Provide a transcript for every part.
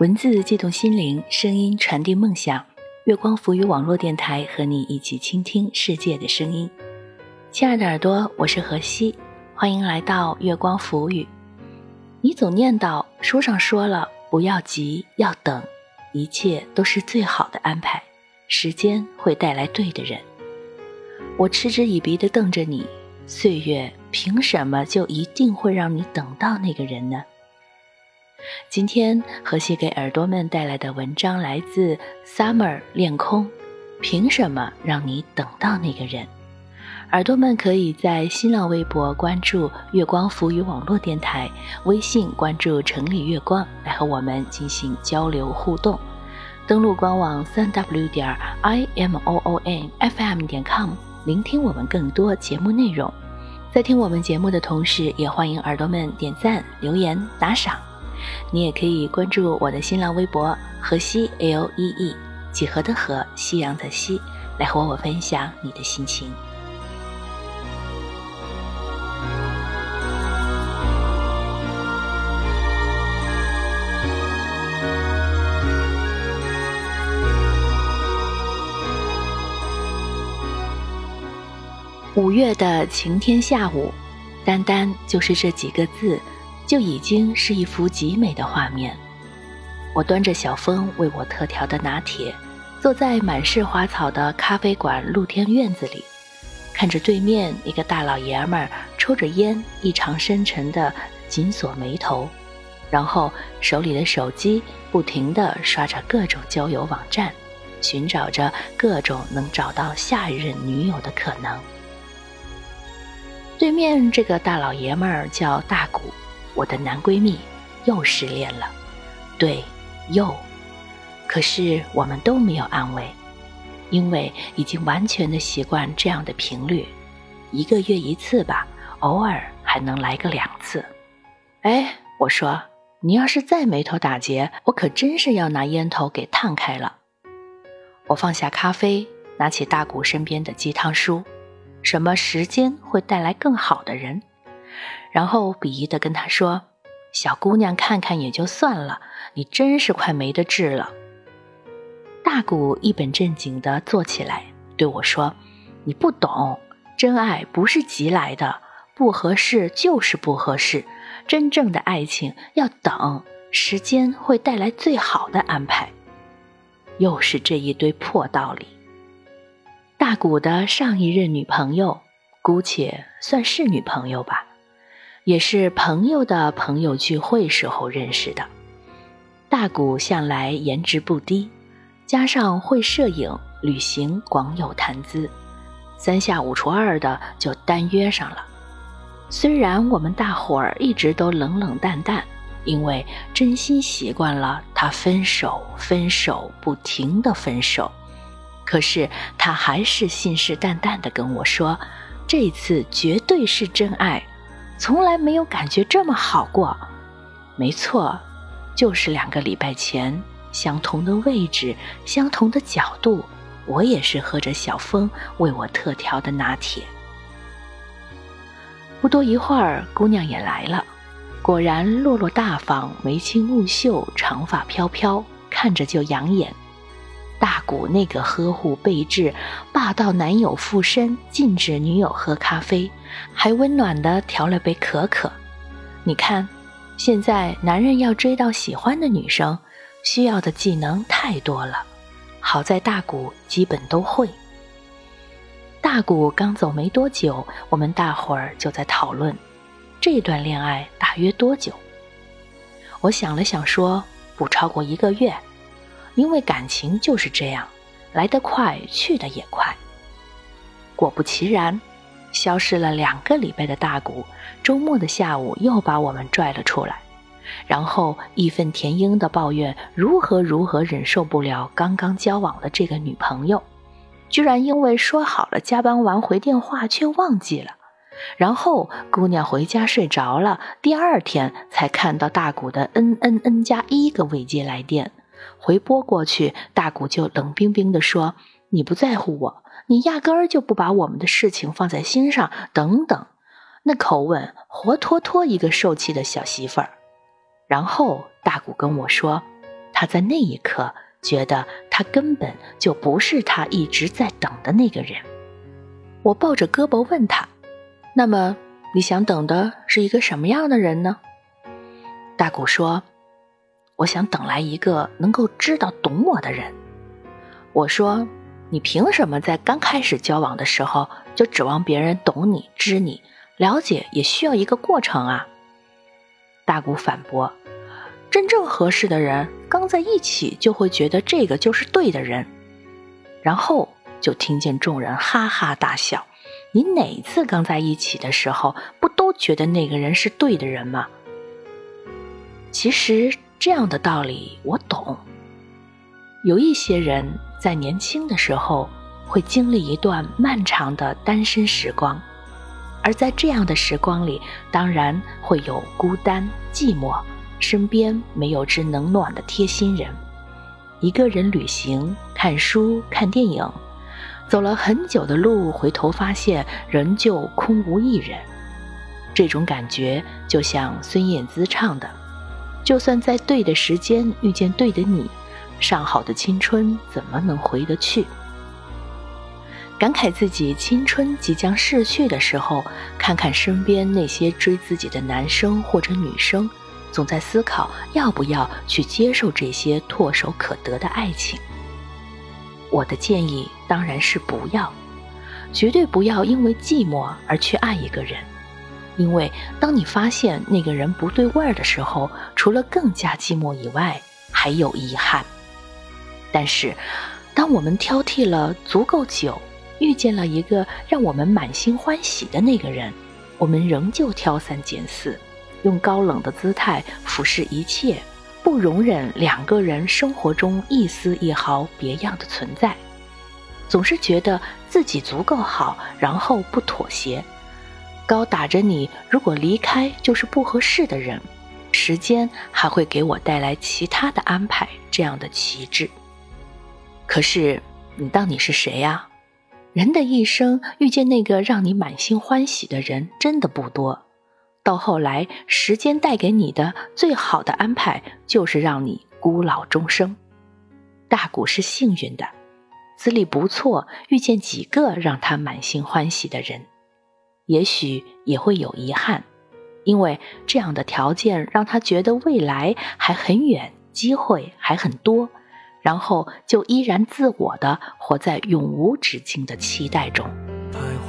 文字悸动心灵，声音传递梦想。月光浮语网络电台和你一起倾听世界的声音。亲爱的耳朵，我是何西，欢迎来到月光浮语。你总念叨书上说了，不要急，要等，一切都是最好的安排，时间会带来对的人。我嗤之以鼻地瞪着你，岁月凭什么就一定会让你等到那个人呢？今天荷西给耳朵们带来的文章来自 Summer 恋空。凭什么让你等到那个人？耳朵们可以在新浪微博关注“月光浮语网络电台”，微信关注“城里月光”来和我们进行交流互动。登录官网三 w 点 i m o o n f m 点 com，聆听我们更多节目内容。在听我们节目的同时，也欢迎耳朵们点赞、留言、打赏。你也可以关注我的新浪微博“河西 L E E”，几何的河，夕阳的西，来和我分享你的心情。五月的晴天下午，单单就是这几个字。就已经是一幅极美的画面。我端着小峰为我特调的拿铁，坐在满是花草的咖啡馆露天院子里，看着对面一个大老爷们儿抽着烟，异常深沉的紧锁眉头，然后手里的手机不停地刷着各种交友网站，寻找着各种能找到下一任女友的可能。对面这个大老爷们儿叫大谷。我的男闺蜜又失恋了，对，又。可是我们都没有安慰，因为已经完全的习惯这样的频率，一个月一次吧，偶尔还能来个两次。哎，我说，你要是再眉头打结，我可真是要拿烟头给烫开了。我放下咖啡，拿起大谷身边的鸡汤书，什么时间会带来更好的人？然后鄙夷地跟他说：“小姑娘看看也就算了，你真是快没得治了。”大谷一本正经地坐起来对我说：“你不懂，真爱不是急来的，不合适就是不合适。真正的爱情要等，时间会带来最好的安排。”又是这一堆破道理。大谷的上一任女朋友，姑且算是女朋友吧。也是朋友的朋友聚会时候认识的。大谷向来颜值不低，加上会摄影、旅行，广有谈资，三下五除二的就单约上了。虽然我们大伙儿一直都冷冷淡淡，因为真心习惯了他分手、分手、不停的分手，可是他还是信誓旦旦的跟我说，这次绝对是真爱。从来没有感觉这么好过，没错，就是两个礼拜前，相同的位置，相同的角度，我也是喝着小峰为我特调的拿铁。不多一会儿，姑娘也来了，果然落落大方，眉清目秀，长发飘飘，看着就养眼。大谷那个呵护备至，霸道男友附身，禁止女友喝咖啡，还温暖的调了杯可可。你看，现在男人要追到喜欢的女生，需要的技能太多了。好在大谷基本都会。大谷刚走没多久，我们大伙儿就在讨论，这段恋爱大约多久？我想了想说，不超过一个月。因为感情就是这样，来得快，去得也快。果不其然，消失了两个礼拜的大谷，周末的下午又把我们拽了出来，然后义愤填膺地抱怨如何如何忍受不了刚刚交往的这个女朋友，居然因为说好了加班完回电话却忘记了，然后姑娘回家睡着了，第二天才看到大谷的 N N N 加一个未接来电。回拨过去，大谷就冷冰冰地说：“你不在乎我，你压根儿就不把我们的事情放在心上。”等等，那口吻活脱脱一个受气的小媳妇儿。然后大谷跟我说：“他在那一刻觉得他根本就不是他一直在等的那个人。我抱着胳膊问他：“那么你想等的是一个什么样的人呢？”大古说：“我想等来一个能够知道懂我的人。”我说：“你凭什么在刚开始交往的时候就指望别人懂你、知你？了解也需要一个过程啊。”大古反驳。真正合适的人，刚在一起就会觉得这个就是对的人，然后就听见众人哈哈大笑。你哪次刚在一起的时候，不都觉得那个人是对的人吗？其实这样的道理我懂。有一些人在年轻的时候会经历一段漫长的单身时光，而在这样的时光里，当然会有孤单、寂寞。身边没有知冷暖的贴心人，一个人旅行、看书、看电影，走了很久的路，回头发现仍旧空无一人。这种感觉就像孙燕姿唱的：“就算在对的时间遇见对的你，上好的青春怎么能回得去？”感慨自己青春即将逝去的时候，看看身边那些追自己的男生或者女生。总在思考要不要去接受这些唾手可得的爱情。我的建议当然是不要，绝对不要因为寂寞而去爱一个人，因为当你发现那个人不对味儿的时候，除了更加寂寞以外，还有遗憾。但是，当我们挑剔了足够久，遇见了一个让我们满心欢喜的那个人，我们仍旧挑三拣四。用高冷的姿态俯视一切，不容忍两个人生活中一丝一毫别样的存在，总是觉得自己足够好，然后不妥协，高打着你如果离开就是不合适的人，时间还会给我带来其他的安排这样的旗帜。可是你当你是谁呀？人的一生遇见那个让你满心欢喜的人真的不多。到后来，时间带给你的最好的安排，就是让你孤老终生。大古是幸运的，资历不错，遇见几个让他满心欢喜的人。也许也会有遗憾，因为这样的条件让他觉得未来还很远，机会还很多，然后就依然自我的活在永无止境的期待中。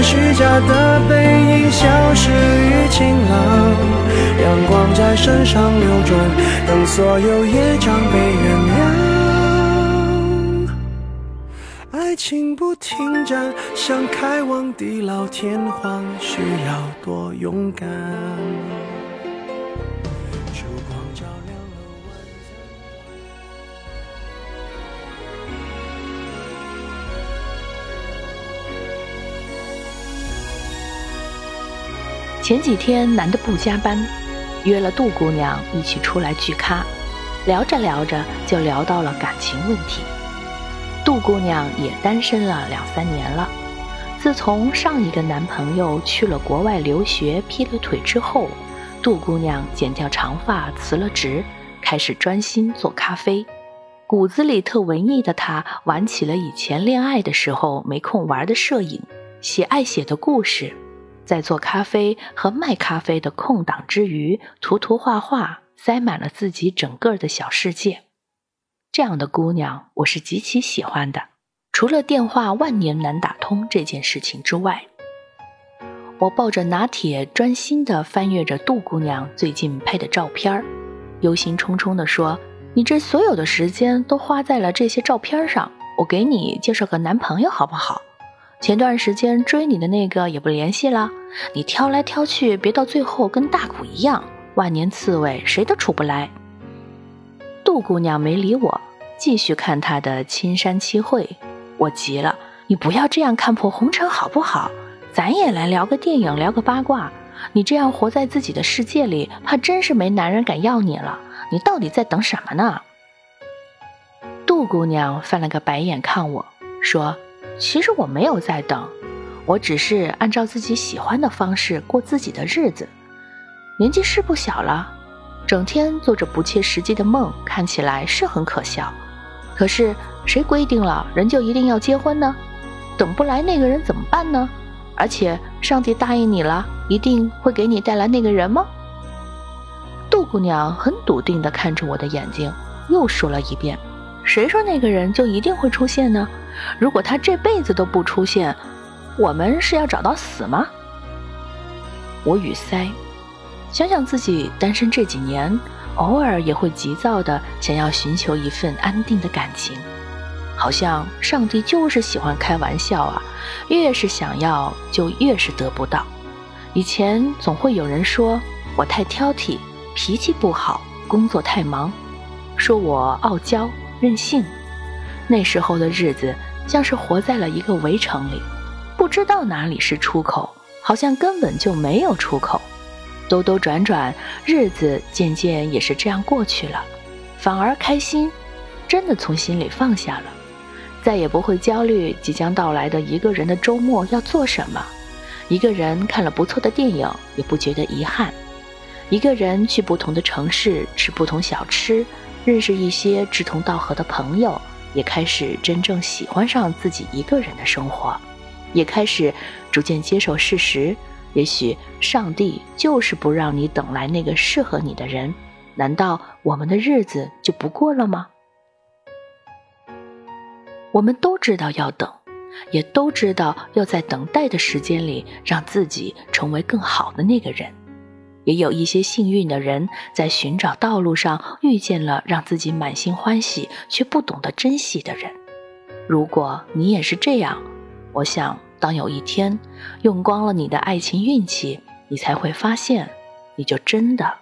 等虚假的背影消失于晴朗，阳光在身上流转，等所有业障被原谅。爱情不停站，想开往地老天荒，需要多勇敢。前几天男的不加班，约了杜姑娘一起出来聚咖，聊着聊着就聊到了感情问题。杜姑娘也单身了两三年了，自从上一个男朋友去了国外留学劈了腿之后，杜姑娘剪掉长发辞了职，开始专心做咖啡。骨子里特文艺的她，玩起了以前恋爱的时候没空玩的摄影，写爱写的故事。在做咖啡和卖咖啡的空档之余，涂涂画画，塞满了自己整个的小世界。这样的姑娘，我是极其喜欢的。除了电话万年难打通这件事情之外，我抱着拿铁，专心地翻阅着杜姑娘最近拍的照片，忧心忡忡地说：“你这所有的时间都花在了这些照片上，我给你介绍个男朋友好不好？前段时间追你的那个也不联系了，你挑来挑去，别到最后跟大古一样，万年刺猬，谁都出不来。”杜姑娘没理我，继续看她的青山七会。我急了，你不要这样看破红尘好不好？咱也来聊个电影，聊个八卦。你这样活在自己的世界里，怕真是没男人敢要你了。你到底在等什么呢？杜姑娘翻了个白眼看我说：“其实我没有在等，我只是按照自己喜欢的方式过自己的日子。年纪是不小了，整天做着不切实际的梦，看起来是很可笑。可是……”谁规定了人就一定要结婚呢？等不来那个人怎么办呢？而且上帝答应你了，一定会给你带来那个人吗？杜姑娘很笃定地看着我的眼睛，又说了一遍：“谁说那个人就一定会出现呢？如果他这辈子都不出现，我们是要找到死吗？”我语塞，想想自己单身这几年，偶尔也会急躁地想要寻求一份安定的感情。好像上帝就是喜欢开玩笑啊，越是想要就越是得不到。以前总会有人说我太挑剔，脾气不好，工作太忙，说我傲娇任性。那时候的日子像是活在了一个围城里，不知道哪里是出口，好像根本就没有出口。兜兜转转，日子渐渐也是这样过去了，反而开心，真的从心里放下了。再也不会焦虑即将到来的一个人的周末要做什么，一个人看了不错的电影也不觉得遗憾，一个人去不同的城市吃不同小吃，认识一些志同道合的朋友，也开始真正喜欢上自己一个人的生活，也开始逐渐接受事实，也许上帝就是不让你等来那个适合你的人，难道我们的日子就不过了吗？我们都知道要等，也都知道要在等待的时间里让自己成为更好的那个人。也有一些幸运的人在寻找道路上遇见了让自己满心欢喜却不懂得珍惜的人。如果你也是这样，我想当有一天用光了你的爱情运气，你才会发现，你就真的、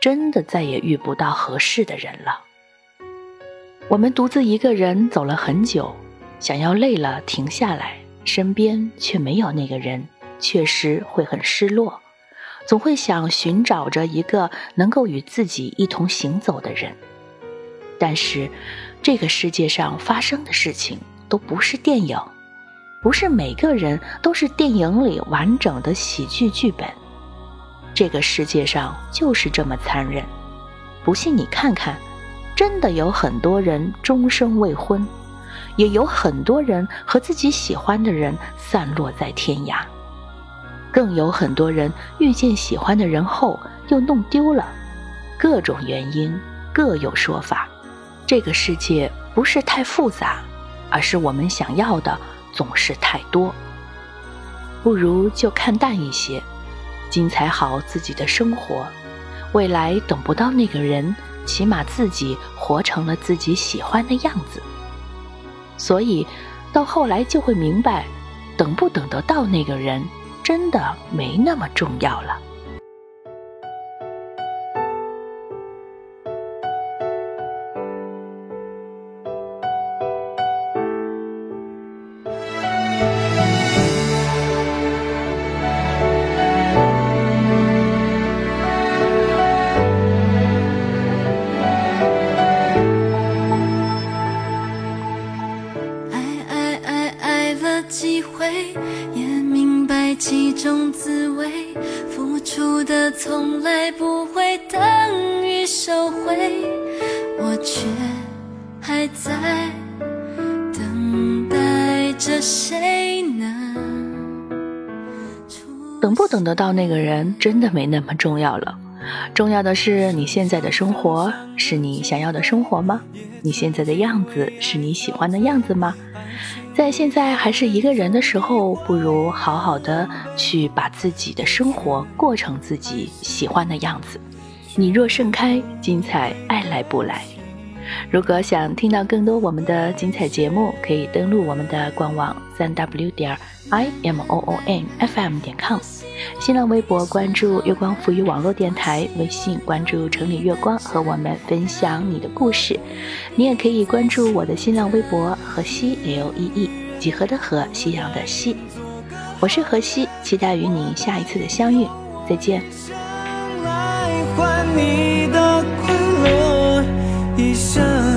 真的再也遇不到合适的人了。我们独自一个人走了很久，想要累了停下来，身边却没有那个人，确实会很失落。总会想寻找着一个能够与自己一同行走的人，但是这个世界上发生的事情都不是电影，不是每个人都是电影里完整的喜剧剧本。这个世界上就是这么残忍，不信你看看。真的有很多人终生未婚，也有很多人和自己喜欢的人散落在天涯，更有很多人遇见喜欢的人后又弄丢了，各种原因各有说法。这个世界不是太复杂，而是我们想要的总是太多。不如就看淡一些，精彩好自己的生活。未来等不到那个人。起码自己活成了自己喜欢的样子，所以到后来就会明白，等不等得到那个人，真的没那么重要了。等不等得到那个人，真的没那么重要了。重要的是，你现在的生活是你想要的生活吗？你现在的样子是你喜欢的样子吗？在现在还是一个人的时候，不如好好的去把自己的生活过成自己喜欢的样子。你若盛开，精彩爱来不来。如果想听到更多我们的精彩节目，可以登录我们的官网三 w 点 i m o o n f m 点 com，新浪微博关注月光浮语网络电台，微信关注城里月光，和我们分享你的故事。你也可以关注我的新浪微博河西 L E E 几何的河，夕阳的西。我是河西，期待与你下一次的相遇，再见。下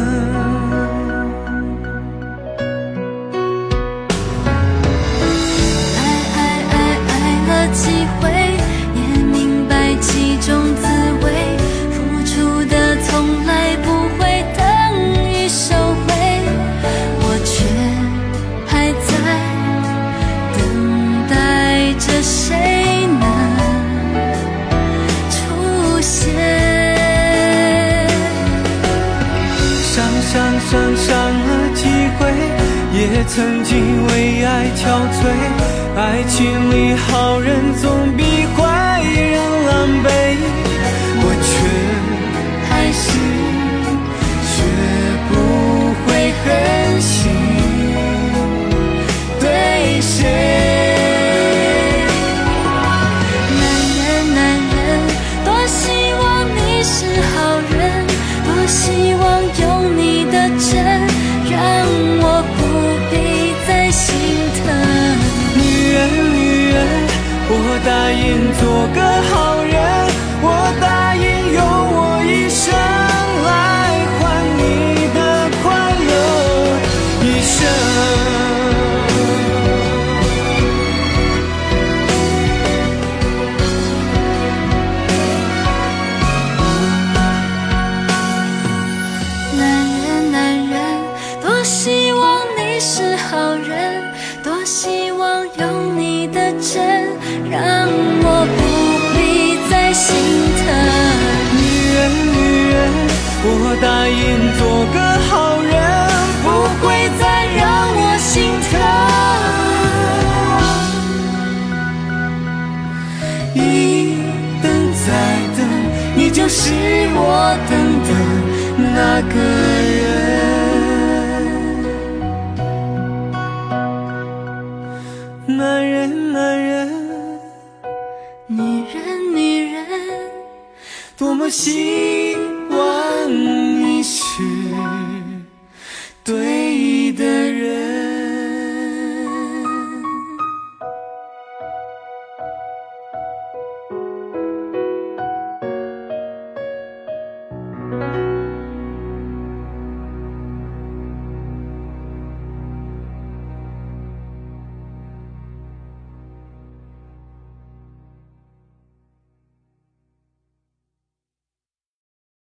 曾经为爱憔悴。爱情里好人总比希望有你的真，让我不必再心疼。女人女人，我答应做个好人，不会再让我心疼。一等再等，你就是我等的那个。多么幸。